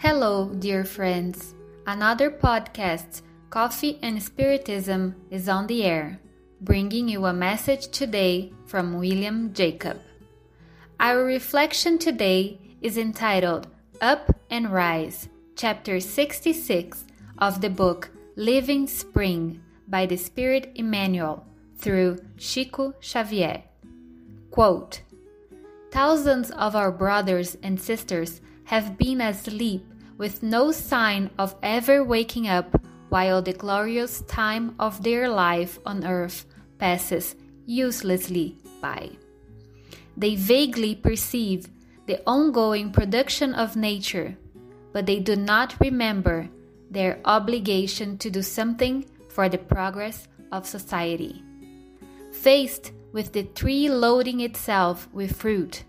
Hello, dear friends. Another podcast, Coffee and Spiritism, is on the air, bringing you a message today from William Jacob. Our reflection today is entitled Up and Rise, chapter 66 of the book Living Spring by the Spirit Emmanuel through Chico Xavier. Quote Thousands of our brothers and sisters have been asleep with no sign of ever waking up while the glorious time of their life on earth passes uselessly by. They vaguely perceive the ongoing production of nature, but they do not remember their obligation to do something for the progress of society. Faced with the tree loading itself with fruit,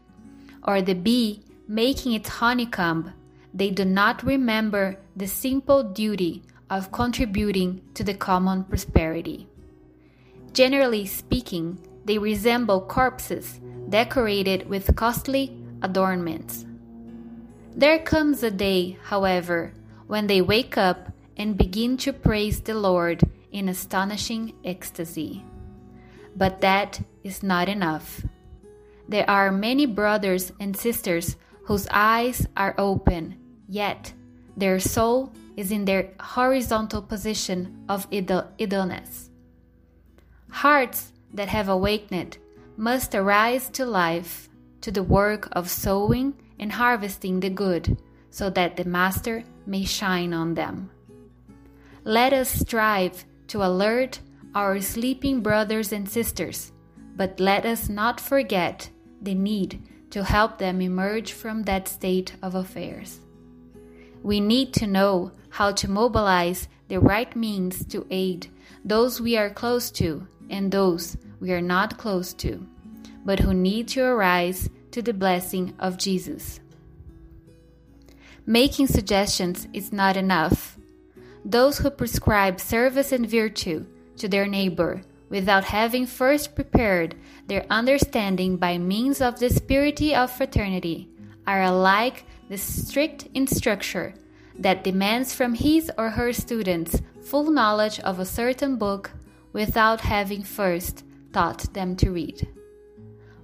or the bee making its honeycomb, they do not remember the simple duty of contributing to the common prosperity. Generally speaking, they resemble corpses decorated with costly adornments. There comes a day, however, when they wake up and begin to praise the Lord in astonishing ecstasy. But that is not enough. There are many brothers and sisters whose eyes are open, yet their soul is in their horizontal position of idleness. Hearts that have awakened must arise to life, to the work of sowing and harvesting the good, so that the Master may shine on them. Let us strive to alert our sleeping brothers and sisters, but let us not forget the need to help them emerge from that state of affairs. We need to know how to mobilize the right means to aid those we are close to and those we are not close to, but who need to arise to the blessing of Jesus. Making suggestions is not enough. Those who prescribe service and virtue to their neighbor without having first prepared their understanding by means of the spirit of fraternity are alike the strict instructor that demands from his or her students full knowledge of a certain book without having first taught them to read.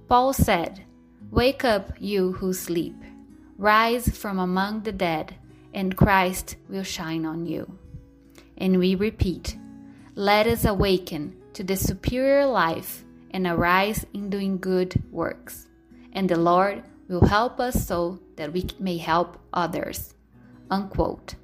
Paul said, Wake up, you who sleep, rise from among the dead, and Christ will shine on you. And we repeat, let us awaken to the superior life and arise in doing good works. And the Lord will help us so that we may help others. Unquote.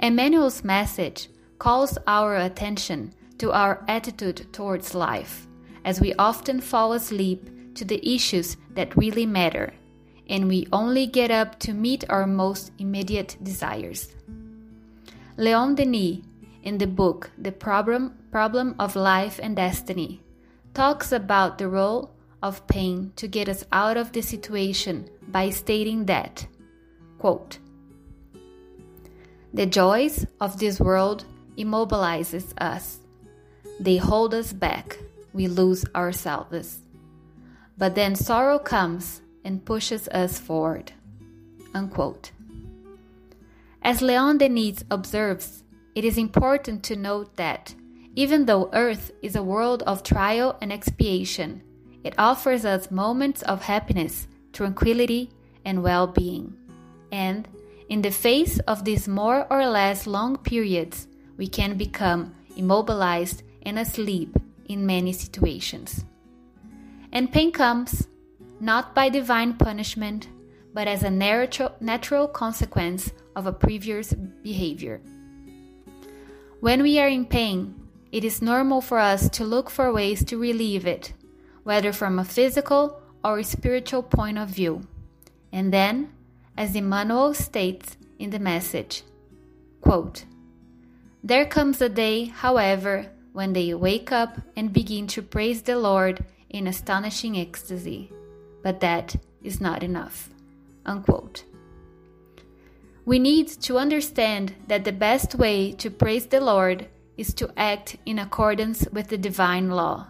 Emmanuel's message calls our attention to our attitude towards life, as we often fall asleep to the issues that really matter, and we only get up to meet our most immediate desires. Leon Denis in the book The Problem, Problem of Life and Destiny, talks about the role of pain to get us out of the situation by stating that, quote, The joys of this world immobilizes us. They hold us back. We lose ourselves. But then sorrow comes and pushes us forward. Unquote. As Leon Denis observes, it is important to note that, even though Earth is a world of trial and expiation, it offers us moments of happiness, tranquility, and well being. And, in the face of these more or less long periods, we can become immobilized and asleep in many situations. And pain comes not by divine punishment, but as a natural, natural consequence of a previous behavior. When we are in pain, it is normal for us to look for ways to relieve it, whether from a physical or a spiritual point of view. And then, as Emmanuel states in the message, quote, There comes a day, however, when they wake up and begin to praise the Lord in astonishing ecstasy. But that is not enough. Unquote. We need to understand that the best way to praise the Lord is to act in accordance with the divine law.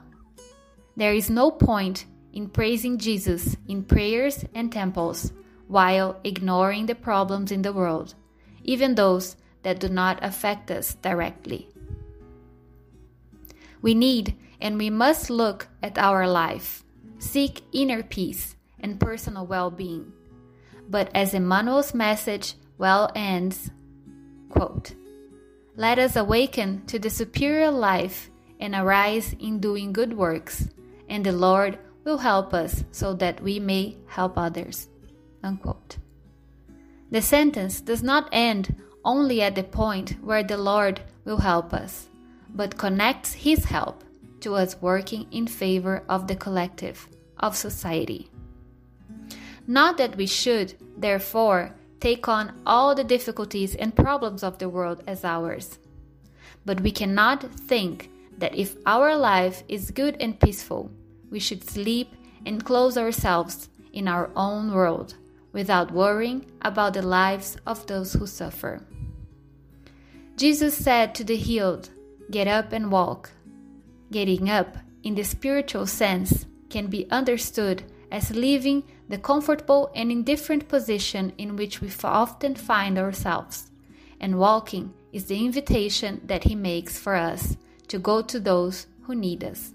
There is no point in praising Jesus in prayers and temples while ignoring the problems in the world, even those that do not affect us directly. We need and we must look at our life, seek inner peace and personal well being. But as Emmanuel's message well ends, quote, Let us awaken to the superior life and arise in doing good works, and the Lord will help us so that we may help others. Unquote. The sentence does not end only at the point where the Lord will help us, but connects His help to us working in favor of the collective, of society. Not that we should, therefore, take on all the difficulties and problems of the world as ours, but we cannot think that if our life is good and peaceful, we should sleep and close ourselves in our own world without worrying about the lives of those who suffer. Jesus said to the healed, Get up and walk. Getting up, in the spiritual sense, can be understood as leaving the comfortable and indifferent position in which we often find ourselves, and walking is the invitation that He makes for us to go to those who need us.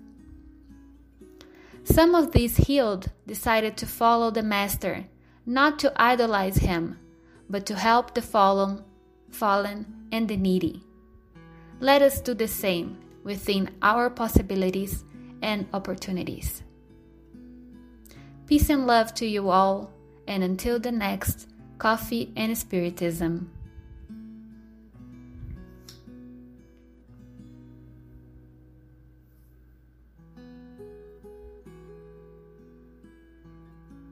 Some of these healed decided to follow the Master, not to idolize him, but to help the fallen, fallen and the needy. Let us do the same within our possibilities and opportunities. Peace and love to you all, and until the next Coffee and Spiritism.